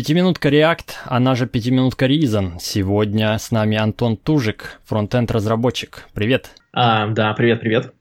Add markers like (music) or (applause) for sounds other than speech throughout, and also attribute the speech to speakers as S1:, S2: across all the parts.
S1: Пятиминутка React, она же пятиминутка Reason. Сегодня с нами Антон Тужик, фронтенд разработчик. Привет.
S2: А, да, привет, привет.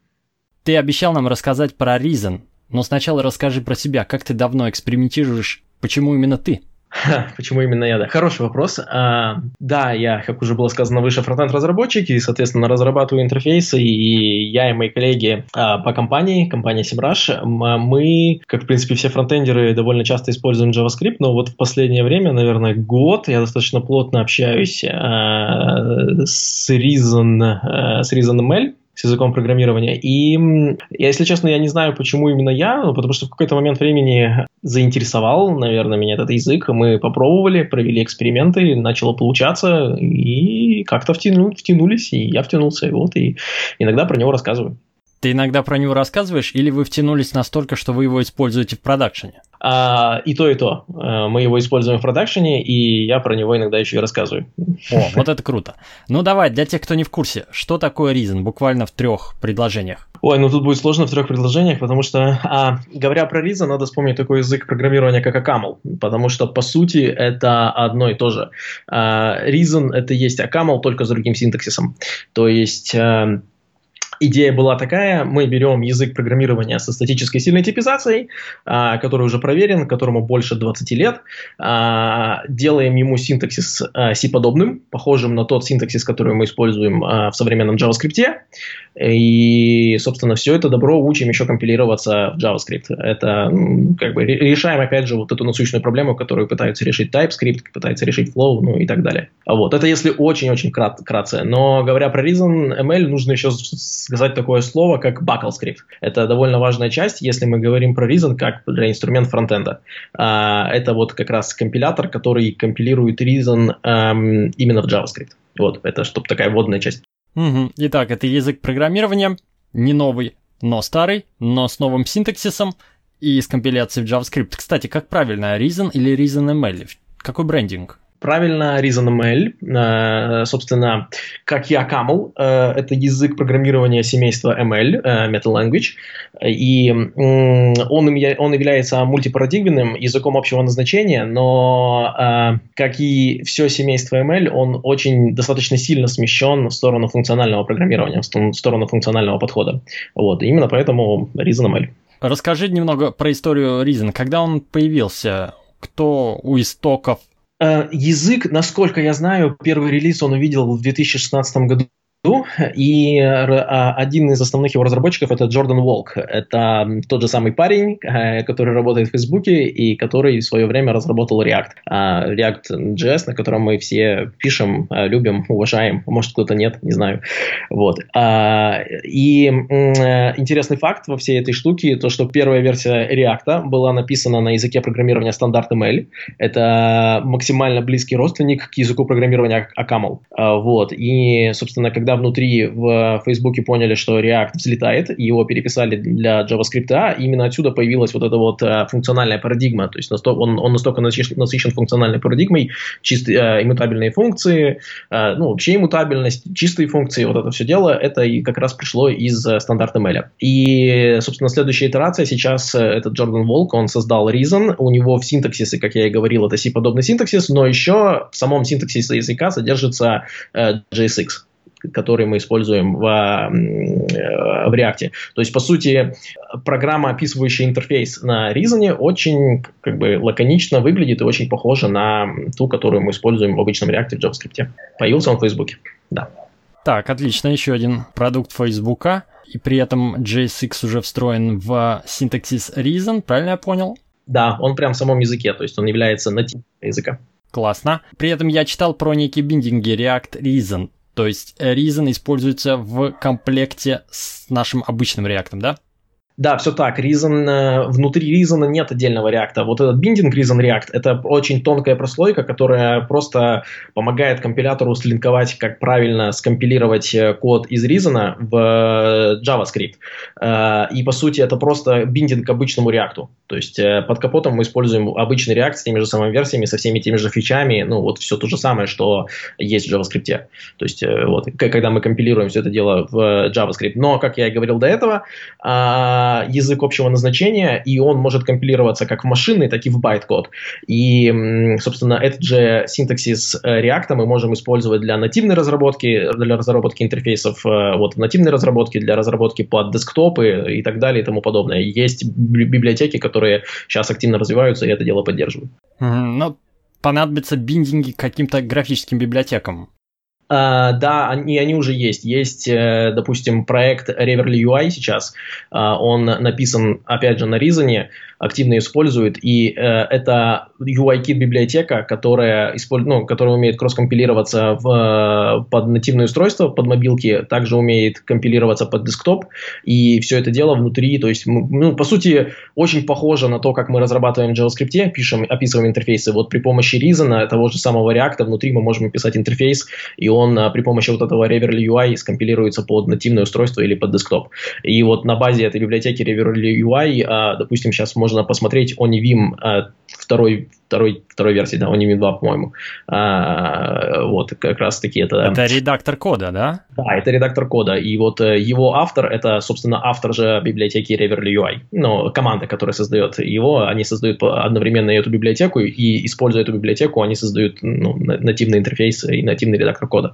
S1: Ты обещал нам рассказать про Reason, но сначала расскажи про себя, как ты давно экспериментируешь, почему именно ты? (laughs)
S2: Почему именно я? Да, хороший вопрос. А, да, я, как уже было сказано выше, фронтенд-разработчик, и, соответственно, разрабатываю интерфейсы, и я и мои коллеги а, по компании, компания SEMrush, мы, как, в принципе, все фронтендеры, довольно часто используем JavaScript, но вот в последнее время, наверное, год я достаточно плотно общаюсь а, с Reason, а, с Reason ML, с языком программирования. И, если честно, я не знаю, почему именно я, ну, потому что в какой-то момент времени заинтересовал, наверное, меня этот язык. Мы попробовали, провели эксперименты, начало получаться, и как-то втяну, втянулись, и я втянулся, и вот, и иногда про него рассказываю.
S1: Ты иногда про него рассказываешь, или вы втянулись настолько, что вы его используете в продакшене?
S2: А, и то, и то. А, мы его используем в продакшене, и я про него иногда еще и рассказываю.
S1: О, вот это круто. Ну давай, для тех, кто не в курсе, что такое Reason, буквально в трех предложениях?
S2: Ой, ну тут будет сложно в трех предложениях, потому что, а, говоря про Reason, надо вспомнить такой язык программирования, как Акамл, потому что, по сути, это одно и то же. А, Reason — это есть Акамл, только с другим синтаксисом. То есть... А, идея была такая, мы берем язык программирования со статической сильной типизацией, а, который уже проверен, которому больше 20 лет, а, делаем ему синтаксис а, C-подобным, похожим на тот синтаксис, который мы используем а, в современном JavaScript, и, собственно, все это добро учим еще компилироваться в JavaScript. Это как бы решаем, опять же, вот эту насущную проблему, которую пытаются решить TypeScript, пытается решить Flow, ну и так далее. Вот, это если очень-очень крат, кратце. Но говоря про Reason ML, нужно еще сказать такое слово, как BuckleScript. Это довольно важная часть, если мы говорим про Reason как для инструмент фронтенда. А, это вот как раз компилятор, который компилирует Reason эм, именно в JavaScript. Вот, это чтобы такая вводная часть.
S1: Угу. Итак, это язык программирования, не новый, но старый, но с новым синтаксисом и с компиляцией в JavaScript. Кстати, как правильно, Reason или Reason ML? Какой брендинг?
S2: Правильно, ReasonML, э, собственно, как я Camel, э, это язык программирования семейства ML, э, Metal Language, и он, он является мультипарадигменным языком общего назначения, но, как и все семейство ML, он очень достаточно сильно смещен в сторону функционального программирования, в сторону функционального подхода. Вот, именно поэтому ReasonML.
S1: Расскажи немного про историю Reason. Когда он появился? Кто у истоков
S2: язык, насколько я знаю, первый релиз он увидел в 2016 году и а, один из основных его разработчиков это Джордан Волк. Это тот же самый парень, э, который работает в Фейсбуке и который в свое время разработал React. А, React.js, на котором мы все пишем, э, любим, уважаем. Может, кто-то нет, не знаю. Вот. А, и интересный факт во всей этой штуке, то, что первая версия React была написана на языке программирования стандарт ML. Это максимально близкий родственник к языку программирования Акамл. Вот. И, собственно, когда когда внутри в Фейсбуке поняли, что React взлетает, его переписали для JavaScript, а именно отсюда появилась вот эта вот э, функциональная парадигма, то есть он, он настолько насыщен, функциональной парадигмой, чистые э, иммутабельные функции, э, ну, вообще иммутабельность, чистые функции, вот это все дело, это и как раз пришло из стандарта ML. И, собственно, следующая итерация сейчас этот Джордан Волк, он создал Reason, у него в синтаксисе, как я и говорил, это C-подобный синтаксис, но еще в самом синтаксисе языка содержится JSX который мы используем в, э, в React. То есть, по сути, программа, описывающая интерфейс на Reason, очень как бы лаконично выглядит и очень похожа на ту, которую мы используем в обычном React в JavaScript. Появился он в Facebook, да.
S1: Так, отлично, еще один продукт Facebook, и при этом JSX уже встроен в синтаксис Reason, правильно я понял?
S2: Да, он прям в самом языке, то есть он является нативным языка.
S1: Классно. При этом я читал про некие биндинги React Reason. То есть Reason используется в комплекте с нашим обычным реактом, да?
S2: Да, все так. Reason, э, внутри Reason нет отдельного реакта. Вот этот биндинг Reason React – это очень тонкая прослойка, которая просто помогает компилятору слинковать, как правильно скомпилировать э, код из Reason в э, JavaScript. И, по сути, это просто binding к обычному React. То есть под капотом мы используем обычный React с теми же самыми версиями, со всеми теми же фичами, ну, вот все то же самое, что есть в JavaScript. То есть, вот, когда мы компилируем все это дело в JavaScript. Но, как я и говорил до этого, язык общего назначения, и он может компилироваться как в машинный, так и в байт-код. И, собственно, этот же синтаксис React мы можем использовать для нативной разработки, для разработки интерфейсов вот, в нативной разработке, для разработки под десктопы и так далее и тому подобное. Есть библиотеки, которые сейчас активно развиваются и это дело поддерживают.
S1: Mm-hmm. Ну, понадобится биндинги к каким-то графическим библиотекам.
S2: Uh, да, они, они уже есть. Есть, uh, допустим, проект Reverly UI сейчас. Uh, он написан, опять же, на Reason активно использует, и э, это UIKit библиотека, которая, использ... ну, которая умеет кросс-компилироваться в, под нативное устройство, под мобилки, также умеет компилироваться под десктоп, и все это дело внутри, то есть, ну, по сути, очень похоже на то, как мы разрабатываем в JavaScript, пишем, описываем интерфейсы. Вот при помощи Reason, того же самого React, внутри мы можем писать интерфейс, и он а, при помощи вот этого Reverly UI скомпилируется под нативное устройство или под десктоп. И вот на базе этой библиотеки Reverly UI, а, допустим, сейчас можно посмотреть Onivim э, второй, второй, второй версии, да, Onivim 2, по-моему. А, вот, как раз таки это...
S1: Это редактор кода, да?
S2: Да, это редактор кода. И вот э, его автор, это, собственно, автор же библиотеки Reverly UI. Ну, команда, которая создает его, они создают одновременно эту библиотеку, и, используя эту библиотеку, они создают ну, нативный интерфейс и нативный редактор кода.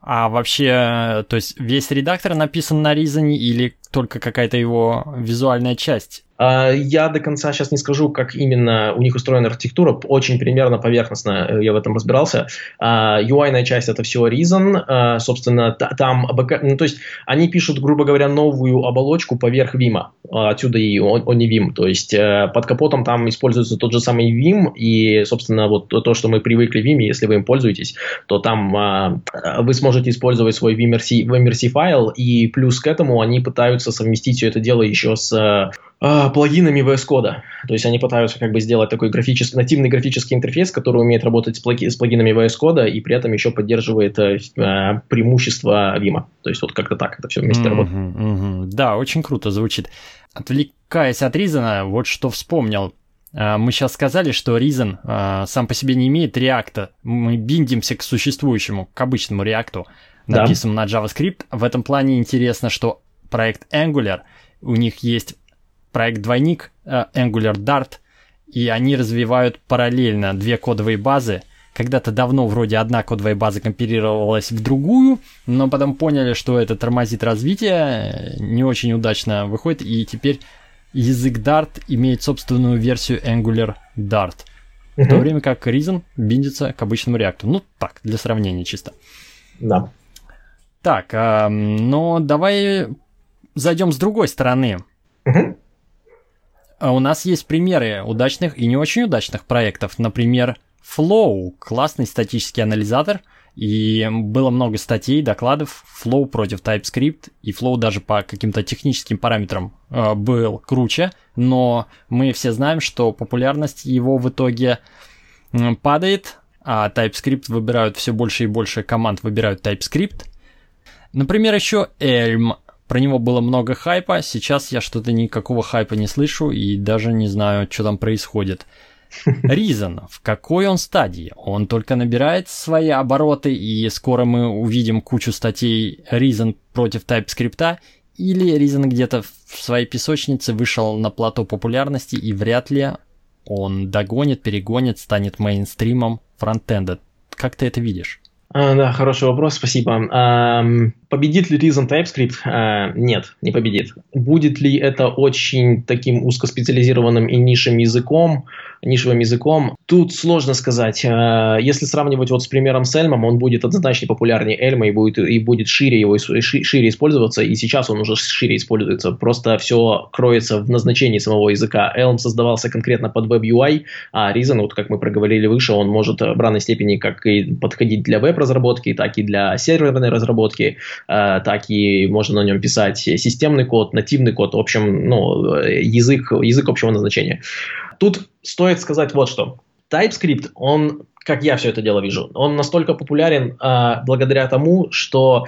S1: А вообще, то есть весь редактор написан на Reason или только какая-то его визуальная часть?
S2: А, я до конца сейчас не скажу, как именно у них устроена архитектура, очень примерно поверхностно э, я в этом разбирался. UI-ная а, часть это все Reason, а, собственно, там, ну, то есть они пишут, грубо говоря, новую оболочку поверх Vim, отсюда и он не Vim, то есть э, под капотом там используется тот же самый Vim, и, собственно, вот то, что мы привыкли в Vim, если вы им пользуетесь, то там вы сможете использовать свой VMRC, VMRC файл, и плюс к этому они пытаются совместить все это дело еще с э, плагинами VS Code. То есть они пытаются как бы сделать такой графический, нативный графический интерфейс, который умеет работать с, плаги, с плагинами VS Code и при этом еще поддерживает э, преимущества Vim. То есть вот как-то так это все вместе mm-hmm, работает.
S1: Mm-hmm. Да, очень круто звучит. Отвлекаясь от Reason, вот что вспомнил. А, мы сейчас сказали, что Reason а, сам по себе не имеет реакта. Мы биндимся к существующему, к обычному реакту, написанному да. на JavaScript. В этом плане интересно, что проект Angular, у них есть проект двойник uh, Angular Dart, и они развивают параллельно две кодовые базы. Когда-то давно вроде одна кодовая база компилировалась в другую, но потом поняли, что это тормозит развитие, не очень удачно выходит, и теперь язык Dart имеет собственную версию Angular Dart. В то время как Reason биндится к обычному реакту. Ну так, для сравнения чисто.
S2: Да.
S1: Так, э, но давай зайдем с другой стороны. Угу. У нас есть примеры удачных и не очень удачных проектов. Например, Flow, классный статический анализатор, и было много статей, докладов Flow против TypeScript, и Flow даже по каким-то техническим параметрам э, был круче, но мы все знаем, что популярность его в итоге падает, а TypeScript выбирают все больше и больше команд выбирают TypeScript. Например, еще Elm про него было много хайпа, сейчас я что-то никакого хайпа не слышу и даже не знаю, что там происходит. (laughs) Reason, в какой он стадии? Он только набирает свои обороты, и скоро мы увидим кучу статей Reason против TypeScript, или Reason где-то в своей песочнице вышел на плато популярности, и вряд ли он догонит, перегонит, станет мейнстримом фронтенда. Как ты это видишь?
S2: А, да, хороший вопрос, спасибо. А, победит ли Reason TypeScript? А, нет, не победит. Будет ли это очень таким узкоспециализированным и нишевым языком? нишевым языком. Тут сложно сказать. Э, если сравнивать вот с примером с Эльмом, он будет однозначно популярнее Эльма и будет, и будет шире его шире использоваться, и сейчас он уже шире используется. Просто все кроется в назначении самого языка. Elm создавался конкретно под Web UI, а Reason, вот как мы проговорили выше, он может в равной степени как и подходить для веб-разработки, так и для серверной разработки, э, так и можно на нем писать системный код, нативный код, в общем, ну, язык, язык общего назначения. Тут стоит сказать вот что. TypeScript, он, как я все это дело вижу, он настолько популярен э, благодаря тому, что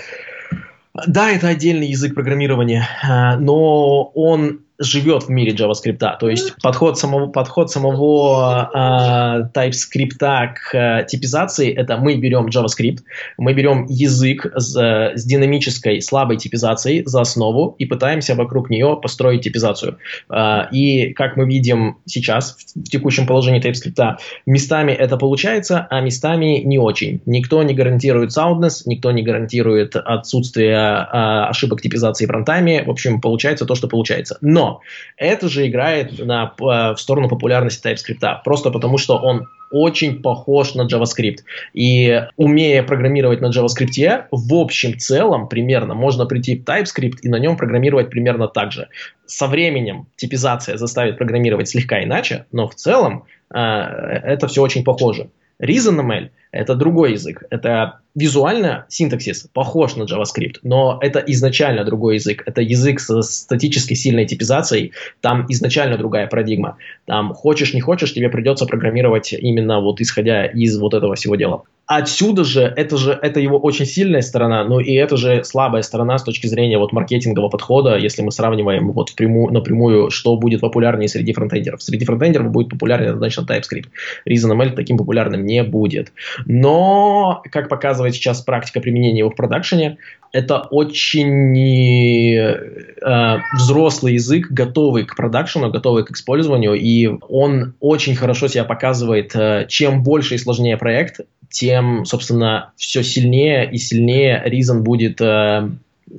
S2: да, это отдельный язык программирования, э, но он живет в мире JavaScript. То есть подход самого, подход самого э, TypeScript к э, типизации – это мы берем JavaScript, мы берем язык с, с динамической слабой типизацией за основу и пытаемся вокруг нее построить типизацию. Э, и как мы видим сейчас в текущем положении TypeScript, местами это получается, а местами не очень. Никто не гарантирует soundness, никто не гарантирует отсутствие э, ошибок типизации в рантайме. В общем, получается то, что получается. Но это же играет на, в сторону популярности TypeScript, просто потому что он очень похож на JavaScript. И умея программировать на JavaScript, в общем целом примерно можно прийти в TypeScript и на нем программировать примерно так же. Со временем типизация заставит программировать слегка иначе, но в целом э, это все очень похоже. ReasonML – это другой язык. Это визуально синтаксис похож на JavaScript, но это изначально другой язык. Это язык с статически сильной типизацией. Там изначально другая парадигма. Там хочешь, не хочешь, тебе придется программировать именно вот исходя из вот этого всего дела отсюда же, это же, это его очень сильная сторона, но и это же слабая сторона с точки зрения вот маркетингового подхода, если мы сравниваем вот впрямую, напрямую, что будет популярнее среди фронтендеров. Среди фронтендеров будет популярнее однозначно TypeScript. ReasonML таким популярным не будет. Но, как показывает сейчас практика применения его в продакшене, это очень э, взрослый язык, готовый к продакшену, готовый к использованию, и он очень хорошо себя показывает. Э, чем больше и сложнее проект, тем, собственно, все сильнее и сильнее Reason будет э,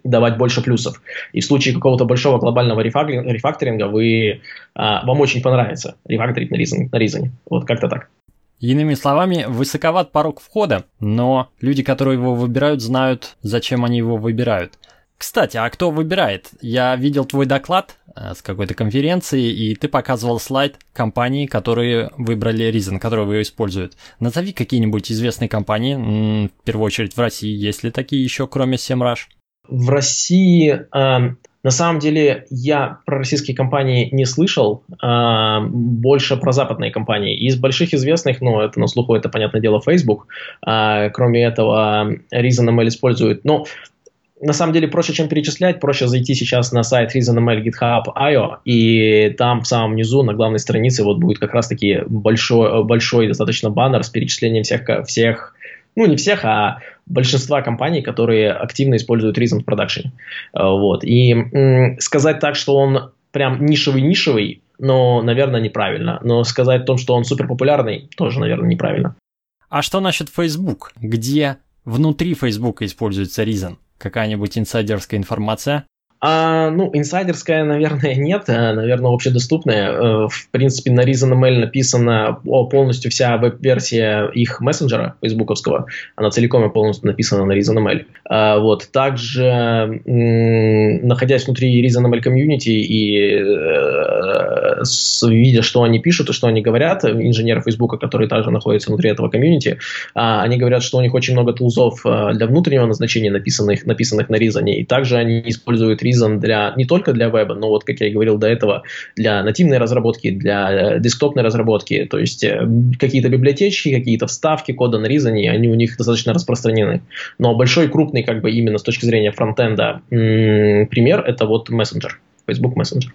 S2: давать больше плюсов. И в случае какого-то большого глобального рефакторинга вы, э, вам очень понравится рефакторить на Reason. На Reason. Вот как-то так.
S1: Иными словами, высоковат порог входа, но люди, которые его выбирают, знают, зачем они его выбирают. Кстати, а кто выбирает? Я видел твой доклад э, с какой-то конференции, и ты показывал слайд компаний, которые выбрали Reason, которые его используют. Назови какие-нибудь известные компании, в первую очередь в России, есть ли такие еще, кроме SEMrush?
S2: В России, э, на самом деле, я про российские компании не слышал, э, больше про западные компании. Из больших известных, ну, это на слуху, это, понятное дело, Facebook. Э, кроме этого, Reason ML использует, ну, на самом деле проще, чем перечислять, проще зайти сейчас на сайт ReasonML GitHub.io, и там в самом низу на главной странице вот будет как раз-таки большой, большой достаточно баннер с перечислением всех, всех ну не всех, а большинства компаний, которые активно используют Reason в продакшене. Вот. И сказать так, что он прям нишевый-нишевый, но, наверное, неправильно. Но сказать о том, что он супер популярный, тоже, наверное, неправильно.
S1: А что насчет Facebook? Где внутри Facebook используется Reason? Какая-нибудь инсайдерская информация?
S2: А, ну, инсайдерская, (laughs) наверное, нет, а, наверное, общедоступная. Э, в принципе, на ReasonML написана полностью вся веб-версия их мессенджера фейсбуковского. Она целиком и полностью написана на ReasonML. А, вот. Также, находясь внутри ReasonML комьюнити и э, видя, что они пишут и что они говорят, инженеры Фейсбука, которые также находятся внутри этого комьюнити, они говорят, что у них очень много тулзов для внутреннего назначения, написанных, написанных на Reason, и также они используют Reason Reason для, не только для веба, но вот, как я и говорил до этого, для нативной разработки, для э, десктопной разработки, то есть э, какие-то библиотечки, какие-то вставки кода на Reason, они у них достаточно распространены. Но большой, крупный, как бы именно с точки зрения фронтенда пример – это вот Messenger, Facebook Messenger.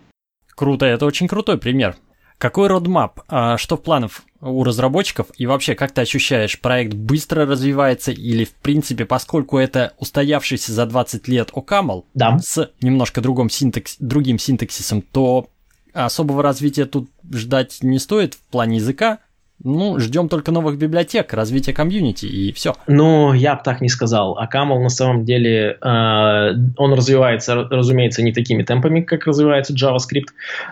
S1: Круто, это очень крутой пример. Какой родмап? А что в планах у разработчиков? И вообще, как ты ощущаешь, проект быстро развивается или, в принципе, поскольку это устоявшийся за 20 лет OCaml
S2: да.
S1: с немножко другом синтекс, другим синтаксисом, то особого развития тут ждать не стоит в плане языка, ну, ждем только новых библиотек, развития комьюнити и все.
S2: Ну, я бы так не сказал. А Камал на самом деле, э, он развивается, разумеется, не такими темпами, как развивается JavaScript.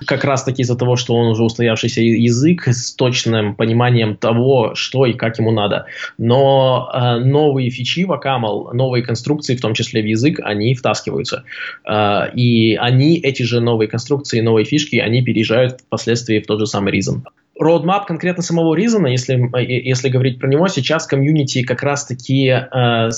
S2: Как раз таки из-за того, что он уже устоявшийся язык с точным пониманием того, что и как ему надо. Но э, новые фичи в Акамал, новые конструкции, в том числе в язык, они втаскиваются. Э, и они, эти же новые конструкции, новые фишки, они переезжают впоследствии в тот же самый Reason. Roadmap конкретно самого Reason, если, если говорить про него, сейчас комьюнити как раз-таки э, э,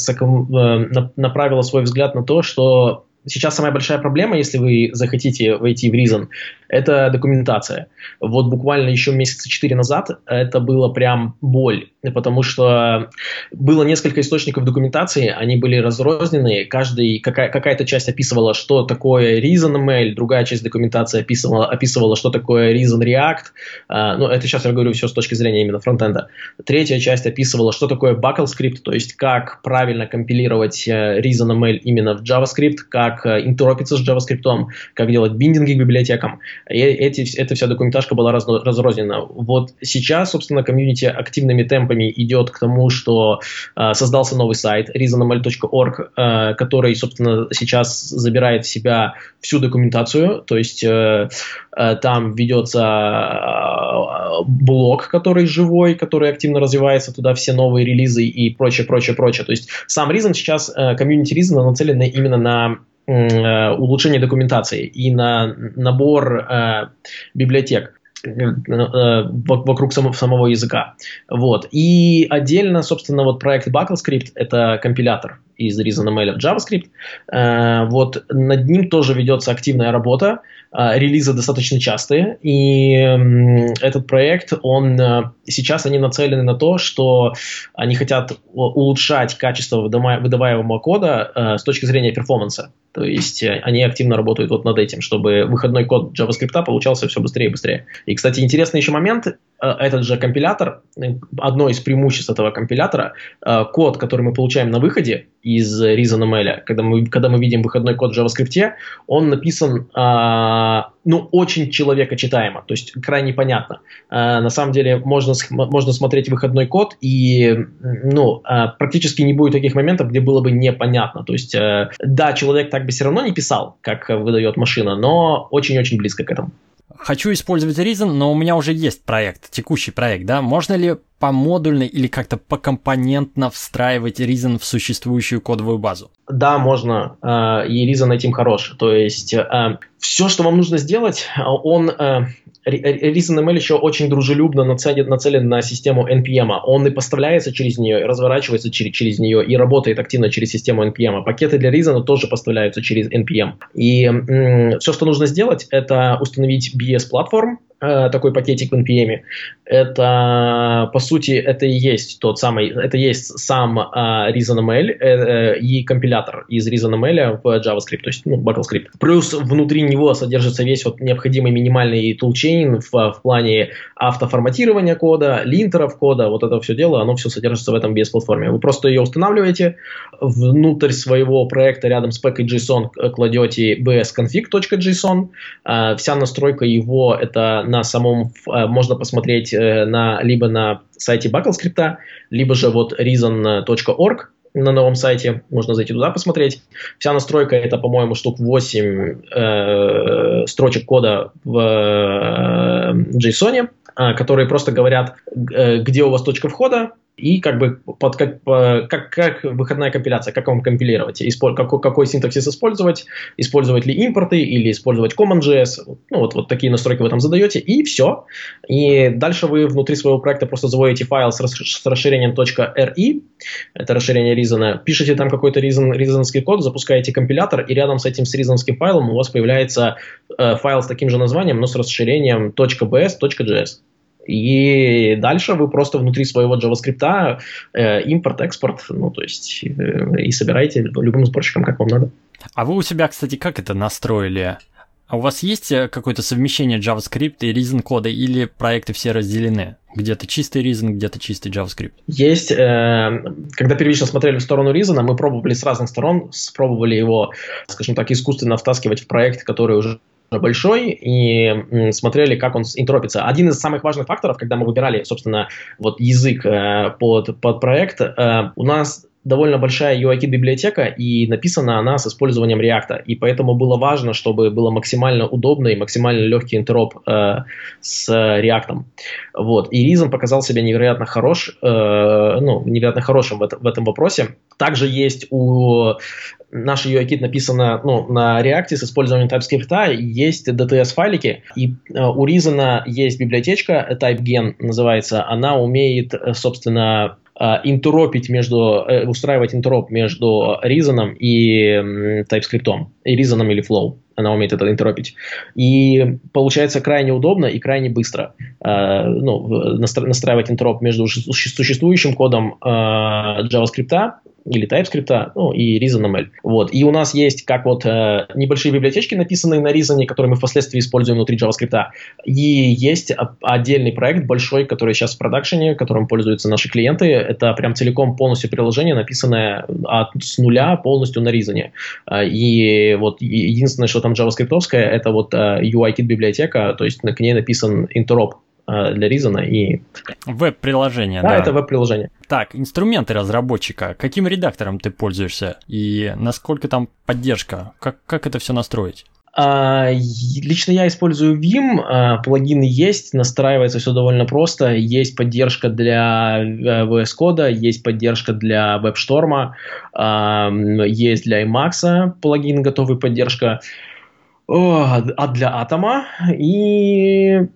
S2: направила свой взгляд на то, что сейчас самая большая проблема, если вы захотите войти в Reason, это документация. Вот буквально еще месяца четыре назад это было прям боль потому что было несколько источников документации, они были разрознены, каждый, какая, какая-то часть описывала, что такое ReasonML, другая часть документации описывала, описывала что такое Reason React, uh, ну, это сейчас я говорю все с точки зрения именно фронтенда. Третья часть описывала, что такое BuckleScript, то есть как правильно компилировать uh, ReasonML именно в JavaScript, как uh, интеропиться с JavaScript, как делать биндинги к библиотекам. И эти, эта вся документашка была раз, разрознена. Вот сейчас, собственно, комьюнити активными темпами темпами идет к тому, что э, создался новый сайт reasonml.org, э, который, собственно, сейчас забирает в себя всю документацию, то есть э, э, там ведется э, блог, который живой, который активно развивается, туда все новые релизы и прочее, прочее, прочее. То есть сам Reason сейчас, э, комьюнити Reason нацелен именно на э, улучшение документации и на набор э, библиотек. Э, вокруг самого, самого языка. Вот. И отдельно, собственно, вот проект BuckleScript — это компилятор из ReasonML в JavaScript. Э, вот над ним тоже ведется активная работа. Э, релизы достаточно частые. И этот проект, он сейчас они нацелены на то, что они хотят улучшать качество выдаваемого кода с точки зрения перформанса. То есть э, они активно работают вот над этим, чтобы выходной код JavaScript получался все быстрее и быстрее. И, кстати, интересный еще момент, э, этот же компилятор, э, одно из преимуществ этого компилятора, код, который мы получаем на выходе из ReasonML, когда мы, когда мы видим выходной код в JavaScript, он написан ну, очень человекочитаемо, то есть крайне понятно. На самом деле можно, можно смотреть выходной код, и ну, практически не будет таких моментов, где было бы непонятно. То есть, да, человек так бы все равно не писал, как выдает машина, но очень-очень близко к этому.
S1: Хочу использовать Reason, но у меня уже есть проект, текущий проект, да? Можно ли по модульно или как-то покомпонентно встраивать Reason в существующую кодовую базу?
S2: Да, можно, э, и Reason этим хорош. То есть э, все, что вам нужно сделать, он э, ReasonML еще очень дружелюбно нацелен, на систему NPM. Он и поставляется через нее, и разворачивается через, через нее, и работает активно через систему NPM. Пакеты для Reason тоже поставляются через NPM. И м- все, что нужно сделать, это установить BS-платформ, Э, такой пакетик в NPM. Это, по сути, это и есть тот самый, это есть сам uh, ReasonML uh, и компилятор из ReasonML в JavaScript, то есть ну, BuckleScript. Плюс внутри него содержится весь вот необходимый минимальный тулчейн в, в плане автоформатирования кода, линтеров кода, вот это все дело, оно все содержится в этом BS-платформе. Вы просто ее устанавливаете, внутрь своего проекта рядом с package.json кладете bsconfig.json, uh, вся настройка его это на самом, э, можно посмотреть э, на, либо на сайте BuckleScript, либо же вот reason.org, на новом сайте, можно зайти туда посмотреть. Вся настройка это, по-моему, штук 8 э, строчек кода в э, JSON, э, которые просто говорят, э, где у вас точка входа, и как бы под, как, как, как выходная компиляция, как вам компилировать, исполь, какой, какой синтаксис использовать, использовать ли импорты или использовать CommonJS, ну вот, вот такие настройки вы там задаете, и все. И дальше вы внутри своего проекта просто заводите файл с, с расширением .ri, это расширение Reason, пишете там какой-то Reason, Reasonский код, запускаете компилятор, и рядом с этим с Reasonским файлом у вас появляется э, файл с таким же названием, но с расширением .bs.js. И дальше вы просто внутри своего JavaScript э, импорт, экспорт, ну, то есть э, и собираете любым сборщиком, как вам надо.
S1: А вы у себя, кстати, как это настроили? А у вас есть э, какое-то совмещение JavaScript и Reason кода или проекты все разделены? Где-то чистый Reason, где-то чистый JavaScript?
S2: Есть. Э, когда первично смотрели в сторону Reason, мы пробовали с разных сторон, пробовали его, скажем так, искусственно втаскивать в проект, который уже большой и смотрели, как он интеропится. Один из самых важных факторов, когда мы выбирали, собственно, вот язык э, под, под проект, э, у нас довольно большая UIKit библиотека, и написана она с использованием React. И поэтому было важно, чтобы было максимально удобно и максимально легкий интероп э, с React. Вот. И Reason показал себя невероятно хорош, э, ну, невероятно хорошим в, это, в этом вопросе. Также есть у наш UIKit написано ну, на React с использованием TypeScript, есть DTS-файлики, и э, у Reason есть библиотечка, TypeGen называется, она умеет, э, собственно, интеропить между, uh, устраивать интероп между Reason и TypeScript, и Reason или Flow. она умеет это интеропить. И получается крайне удобно и крайне быстро э, ну, настраивать интероп между существующим кодом э, JavaScript или TypeScript, ну, и ReasonML. Вот. И у нас есть как вот э, небольшие библиотечки, написанные на Reason, которые мы впоследствии используем внутри JavaScript. И есть отдельный проект большой, который сейчас в продакшене, которым пользуются наши клиенты. Это прям целиком полностью приложение, написанное от, с нуля полностью на Reason. Э, и вот единственное, что там JavaScript, это вот э, UI-кит библиотека, то есть к ней написан интероп для Reason и...
S1: Веб-приложение, да.
S2: Да, это веб-приложение.
S1: Так, инструменты разработчика. Каким редактором ты пользуешься? И насколько там поддержка? Как, как это все настроить?
S2: А, лично я использую Vim, а, плагины есть, настраивается все довольно просто, есть поддержка для э, VS Code, есть поддержка для WebStorm, а, есть для Emacs плагин готовый поддержка, а для Атома и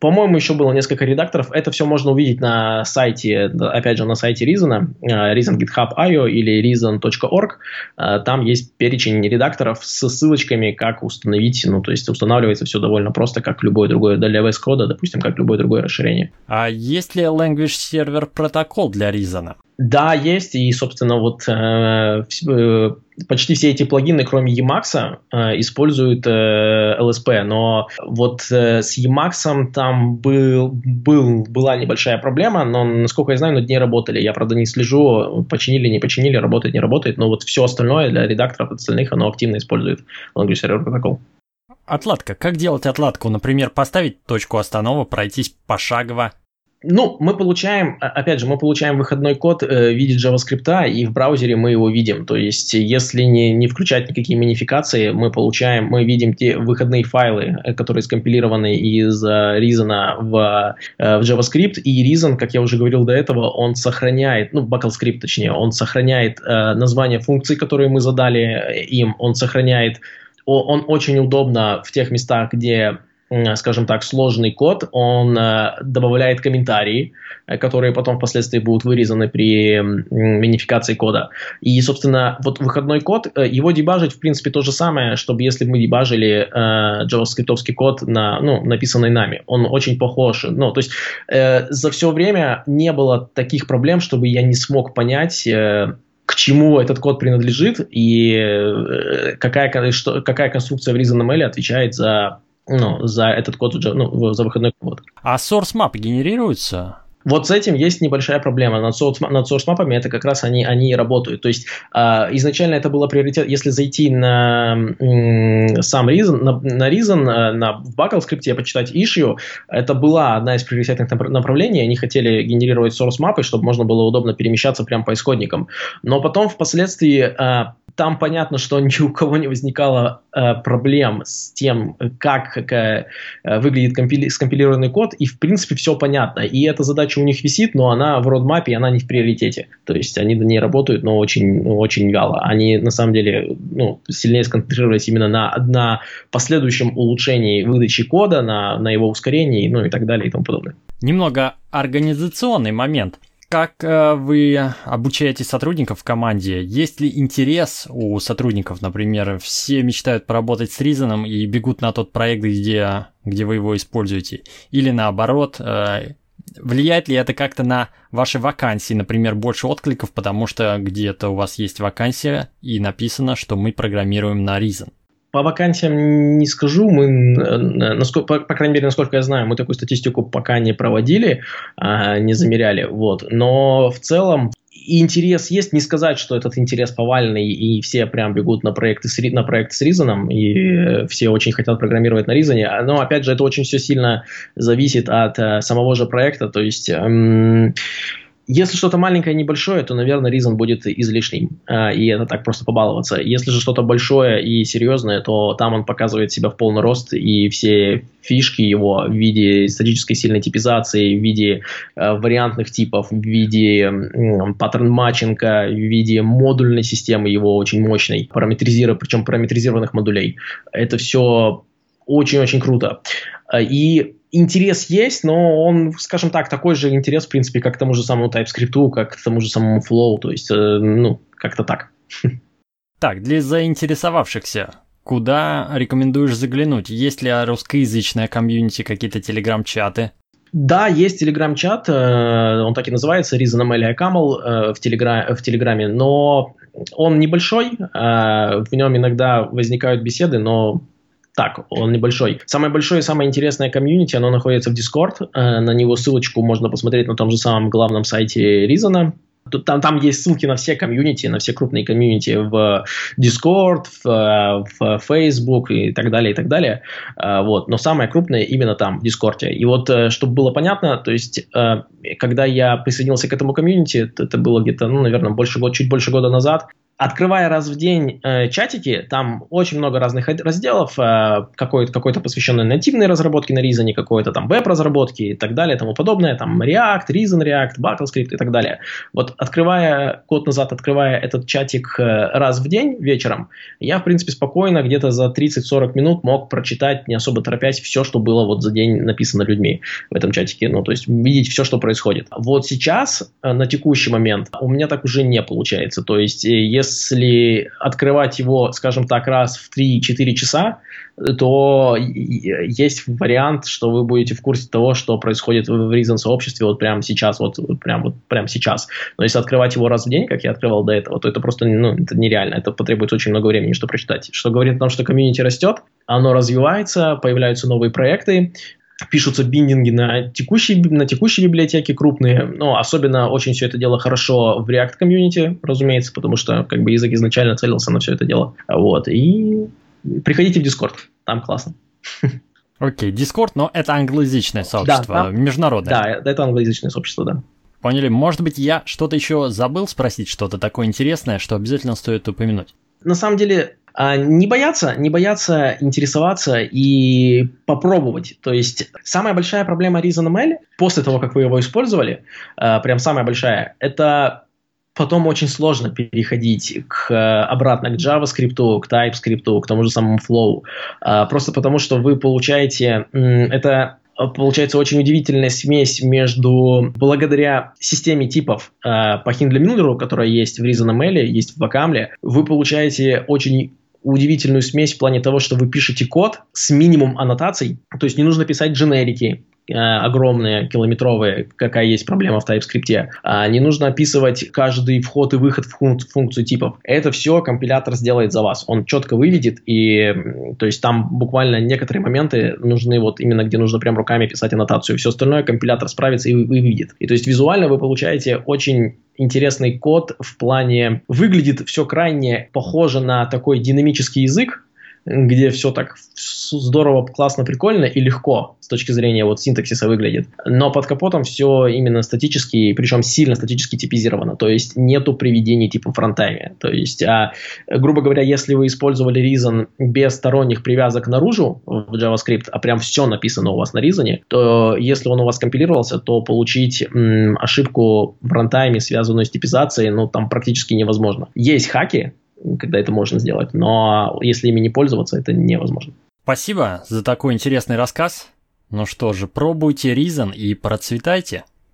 S2: по-моему, еще было несколько редакторов. Это все можно увидеть на сайте, опять же, на сайте Reason, э, Reason GitHub.io или reason.org. Э, там есть перечень редакторов с ссылочками, как установить, ну, то есть устанавливается все довольно просто, как любое другое для VS Code, допустим, как любое другое расширение.
S1: А есть ли Language Server протокол для Reason?
S2: Да, есть, и, собственно, вот э, э, почти все эти плагины, кроме Emacs, э, используют э, LSP, но вот э, с Emacs там был, был, была небольшая проблема, но, насколько я знаю, над ней работали. Я, правда, не слежу, починили, не починили, работает, не работает, но вот все остальное для редакторов остальных, оно активно использует Language Server Protocol.
S1: Отладка. Как делать отладку? Например, поставить точку останова, пройтись пошагово,
S2: ну, мы получаем, опять же, мы получаем выходной код э, в виде JavaScript, и в браузере мы его видим. То есть, если не, не включать никакие минификации, мы получаем, мы видим те выходные файлы, э, которые скомпилированы из э, Reason в, э, в JavaScript, и Reason, как я уже говорил до этого, он сохраняет, ну, BackLScript точнее, он сохраняет э, название функций, которые мы задали э, им, он сохраняет он очень удобно в тех местах, где скажем так, сложный код, он э, добавляет комментарии, э, которые потом впоследствии будут вырезаны при минификации кода. И, собственно, вот выходной код, э, его дебажить, в принципе, то же самое, чтобы если мы дебажили э, JavaScript код, на, ну, написанный нами. Он очень похож. Ну, то есть э, за все время не было таких проблем, чтобы я не смог понять, э, к чему этот код принадлежит и э, какая, что, какая конструкция в ReasonML отвечает за ну, за этот код, ну, за выходной код.
S1: А source map генерируется?
S2: Вот с этим есть небольшая проблема. Над source, над source мапами это как раз они, они работают. То есть э, изначально это было приоритет, если зайти на м, сам Reason, на, на Reason, э, на, в Buckle скрипте почитать issue, это была одна из приоритетных направлений. Они хотели генерировать source мапы, чтобы можно было удобно перемещаться прямо по исходникам. Но потом впоследствии э, там понятно, что ни у кого не возникало э, проблем с тем, как, как э, выглядит компили- скомпилированный код, и в принципе все понятно. И эта задача у них висит, но она в родмапе, она не в приоритете. То есть они на ней работают, но очень, ну, очень вяло. Они на самом деле ну, сильнее сконцентрировались именно на, на последующем улучшении выдачи кода, на, на его ускорении, ну и так далее и тому подобное.
S1: Немного организационный момент. Как э, вы обучаете сотрудников в команде? Есть ли интерес у сотрудников, например, все мечтают поработать с Reason и бегут на тот проект, где, где вы его используете? Или наоборот, э, влияет ли это как-то на ваши вакансии, например, больше откликов, потому что где-то у вас есть вакансия и написано, что мы программируем на Reason?
S2: По вакансиям не скажу, мы, насколько, по, по крайней мере, насколько я знаю, мы такую статистику пока не проводили, а, не замеряли, вот. Но в целом интерес есть, не сказать, что этот интерес повальный, и все прям бегут на проекты с, на проект с Reason, и все очень хотят программировать на Reason, но, опять же, это очень все сильно зависит от э, самого же проекта, то есть... Эм, если что-то маленькое, небольшое, то, наверное, Reason будет излишним, э, и это так просто побаловаться. Если же что-то большое и серьезное, то там он показывает себя в полный рост, и все фишки его в виде статической сильной типизации, в виде э, вариантных типов, в виде э, паттерн-матчинга, в виде модульной системы его очень мощной, параметризированных, причем параметризированных модулей. Это все очень-очень круто. Э, и интерес есть, но он, скажем так, такой же интерес, в принципе, как к тому же самому TypeScript, как к тому же самому Flow, то есть, э, ну, как-то так. (laughs)
S1: Так, для заинтересовавшихся, Куда рекомендуешь заглянуть? Есть ли русскоязычная комьюнити, какие-то телеграм-чаты?
S2: Да, есть телеграм-чат, э, он так и называется, Reason Amelia Camel э, в, телегра... в Телеграме, но он небольшой, в нем иногда возникают беседы, но так, он небольшой. Самое большое и самое интересное комьюнити, оно находится в Discord. На него ссылочку можно посмотреть на том же самом главном сайте Reason. Там, там есть ссылки на все комьюнити, на все крупные комьюнити в Discord, в, в Facebook и так далее, и так далее. А, вот. Но самое крупное именно там, в Discord. И вот, э, чтобы было понятно, то есть, э, когда я присоединился к этому комьюнити, это было где-то, ну, наверное, больше, чуть больше года назад, открывая раз в день э, чатики, там очень много разных разделов, э, какой-то, какой-то посвященный нативной разработке на Reason, какой-то там веб-разработки и так далее, тому подобное, там React, Reason React, BattleScript и так далее. Вот открывая, год назад открывая этот чатик э, раз в день вечером, я, в принципе, спокойно где-то за 30-40 минут мог прочитать, не особо торопясь, все, что было вот за день написано людьми в этом чатике, ну, то есть видеть все, что происходит. Вот сейчас, э, на текущий момент, у меня так уже не получается, то есть, э, если если открывать его, скажем так, раз в 3-4 часа, то есть вариант, что вы будете в курсе того, что происходит в Reason сообществе вот прямо сейчас, вот прям вот прямо сейчас. Но если открывать его раз в день, как я открывал до этого, то это просто ну, это нереально. Это потребуется очень много времени, чтобы прочитать. Что говорит о том, что комьюнити растет, оно развивается, появляются новые проекты, пишутся биндинги на текущие, на текущие библиотеки крупные, но особенно очень все это дело хорошо в React комьюнити, разумеется, потому что как бы язык изначально целился на все это дело. Вот, и приходите в Discord, там классно.
S1: Окей, okay, Discord, но это англоязычное сообщество, да, международное.
S2: Да, это англоязычное сообщество, да.
S1: Поняли. Может быть, я что-то еще забыл спросить, что-то такое интересное, что обязательно стоит упомянуть?
S2: На самом деле, не бояться, не бояться интересоваться и попробовать. То есть самая большая проблема ReasonML после того, как вы его использовали, а, прям самая большая, это потом очень сложно переходить к, обратно к JavaScript, к TypeScript, к тому же самому Flow. А, просто потому, что вы получаете... Это получается очень удивительная смесь между, благодаря системе типов э, по Хиндле-Мюллеру, которая есть в ReasonML, есть в Bacaml, вы получаете очень удивительную смесь в плане того, что вы пишете код с минимум аннотаций, то есть не нужно писать дженерики, огромные, километровые, какая есть проблема в TypeScript. А не нужно описывать каждый вход и выход в функ- функцию типов. Это все компилятор сделает за вас. Он четко выведет, и то есть там буквально некоторые моменты нужны вот именно где нужно прям руками писать аннотацию. Все остальное компилятор справится и выведет. И то есть визуально вы получаете очень интересный код в плане... Выглядит все крайне похоже на такой динамический язык, где все так здорово, классно, прикольно и легко с точки зрения вот синтаксиса выглядит. Но под капотом все именно статически, причем сильно статически типизировано. То есть нету приведений типа фронтайме. То есть, а, грубо говоря, если вы использовали Reason без сторонних привязок наружу в JavaScript, а прям все написано у вас на Reason, то если он у вас компилировался, то получить м, ошибку в фронтайме, связанную с типизацией, ну там практически невозможно. Есть хаки, когда это можно сделать. Но если ими не пользоваться, это невозможно.
S1: Спасибо за такой интересный рассказ. Ну что же, пробуйте Reason и процветайте.